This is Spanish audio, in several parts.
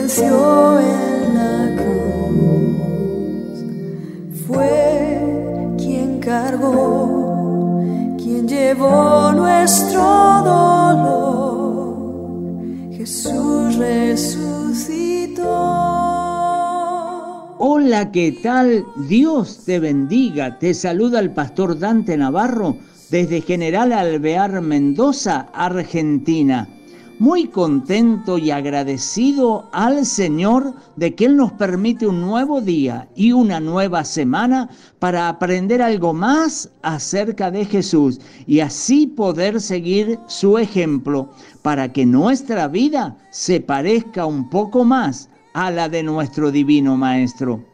venció en la cruz. Fue quien cargó, quien llevó nuestro dolor. Jesús resucitó. Hola, ¿qué tal? Dios te bendiga. Te saluda el pastor Dante Navarro desde General Alvear, Mendoza, Argentina. Muy contento y agradecido al Señor de que Él nos permite un nuevo día y una nueva semana para aprender algo más acerca de Jesús y así poder seguir su ejemplo para que nuestra vida se parezca un poco más a la de nuestro Divino Maestro.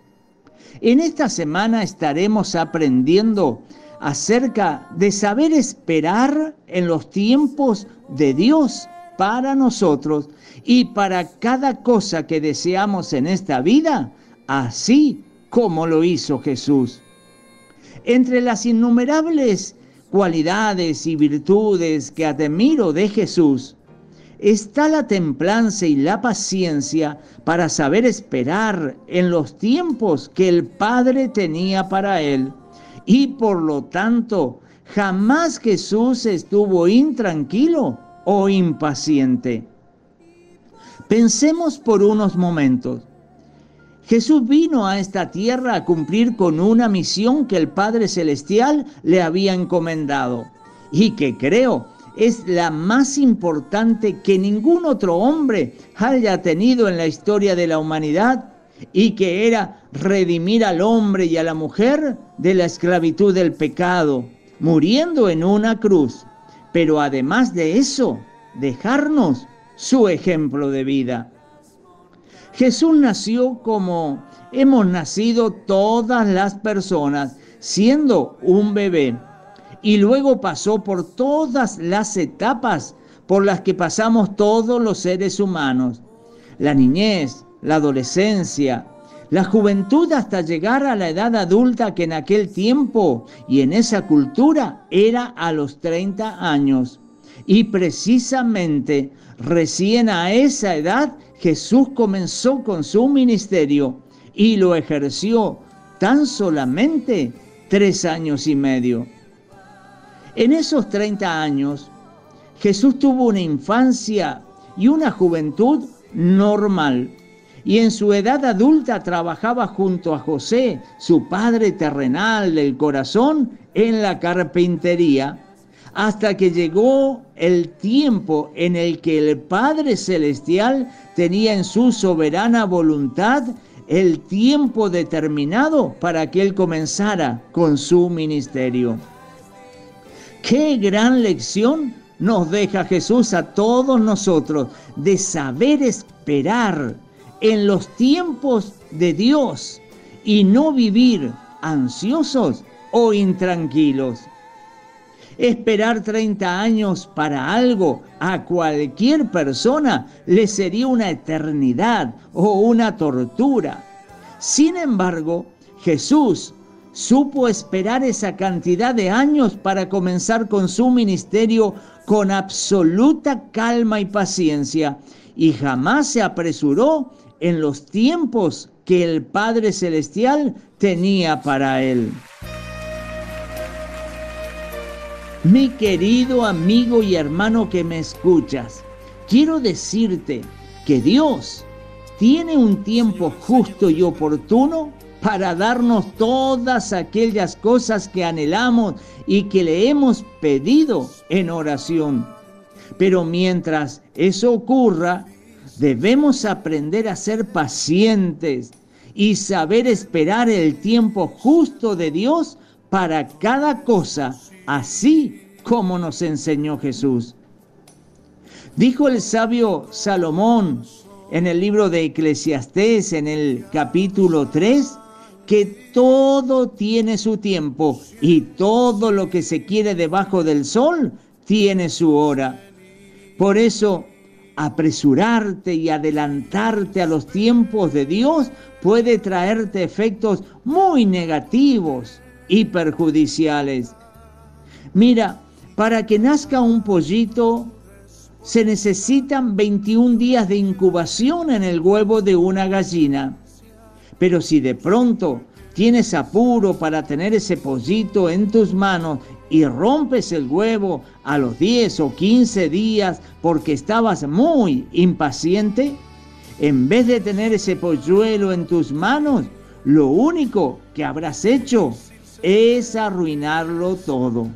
En esta semana estaremos aprendiendo acerca de saber esperar en los tiempos de Dios para nosotros y para cada cosa que deseamos en esta vida, así como lo hizo Jesús. Entre las innumerables cualidades y virtudes que admiro de Jesús, está la templanza y la paciencia para saber esperar en los tiempos que el Padre tenía para él. Y por lo tanto, jamás Jesús estuvo intranquilo o impaciente. Pensemos por unos momentos. Jesús vino a esta tierra a cumplir con una misión que el Padre Celestial le había encomendado y que creo es la más importante que ningún otro hombre haya tenido en la historia de la humanidad y que era redimir al hombre y a la mujer de la esclavitud del pecado, muriendo en una cruz. Pero además de eso, dejarnos su ejemplo de vida. Jesús nació como hemos nacido todas las personas, siendo un bebé y luego pasó por todas las etapas por las que pasamos todos los seres humanos. La niñez, la adolescencia, la juventud hasta llegar a la edad adulta que en aquel tiempo y en esa cultura era a los 30 años. Y precisamente recién a esa edad Jesús comenzó con su ministerio y lo ejerció tan solamente tres años y medio. En esos 30 años, Jesús tuvo una infancia y una juventud normal. Y en su edad adulta trabajaba junto a José, su padre terrenal del corazón, en la carpintería, hasta que llegó el tiempo en el que el Padre Celestial tenía en su soberana voluntad el tiempo determinado para que él comenzara con su ministerio. Qué gran lección nos deja Jesús a todos nosotros de saber esperar en los tiempos de Dios y no vivir ansiosos o intranquilos. Esperar 30 años para algo a cualquier persona le sería una eternidad o una tortura. Sin embargo, Jesús supo esperar esa cantidad de años para comenzar con su ministerio con absoluta calma y paciencia y jamás se apresuró en los tiempos que el Padre Celestial tenía para él. Mi querido amigo y hermano que me escuchas, quiero decirte que Dios tiene un tiempo justo y oportuno para darnos todas aquellas cosas que anhelamos y que le hemos pedido en oración. Pero mientras eso ocurra, debemos aprender a ser pacientes y saber esperar el tiempo justo de Dios para cada cosa, así como nos enseñó Jesús. Dijo el sabio Salomón en el libro de Eclesiastés, en el capítulo 3, que todo tiene su tiempo y todo lo que se quiere debajo del sol tiene su hora. Por eso, apresurarte y adelantarte a los tiempos de Dios puede traerte efectos muy negativos y perjudiciales. Mira, para que nazca un pollito se necesitan 21 días de incubación en el huevo de una gallina. Pero si de pronto tienes apuro para tener ese pollito en tus manos y rompes el huevo a los 10 o 15 días porque estabas muy impaciente, en vez de tener ese polluelo en tus manos, lo único que habrás hecho es arruinarlo todo.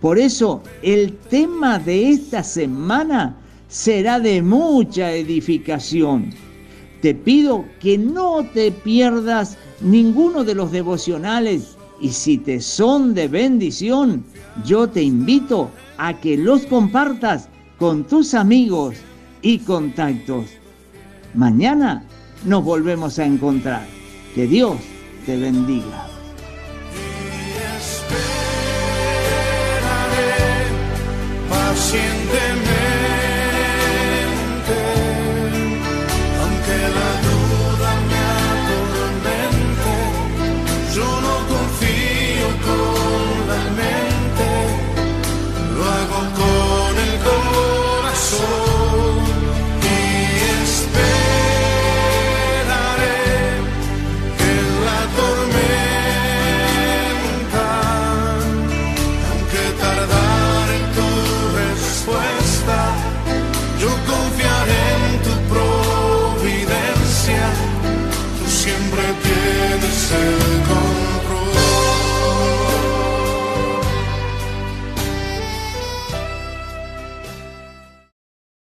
Por eso el tema de esta semana será de mucha edificación. Te pido que no te pierdas ninguno de los devocionales y si te son de bendición, yo te invito a que los compartas con tus amigos y contactos. Mañana nos volvemos a encontrar. Que Dios te bendiga.